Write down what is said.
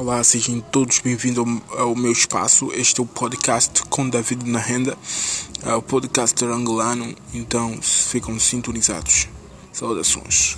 Olá, sejam todos bem-vindos ao, ao, meu espaço. Este é o podcast com David na Renda, é o podcast angolano. Então, ficam sintonizados. Saudações.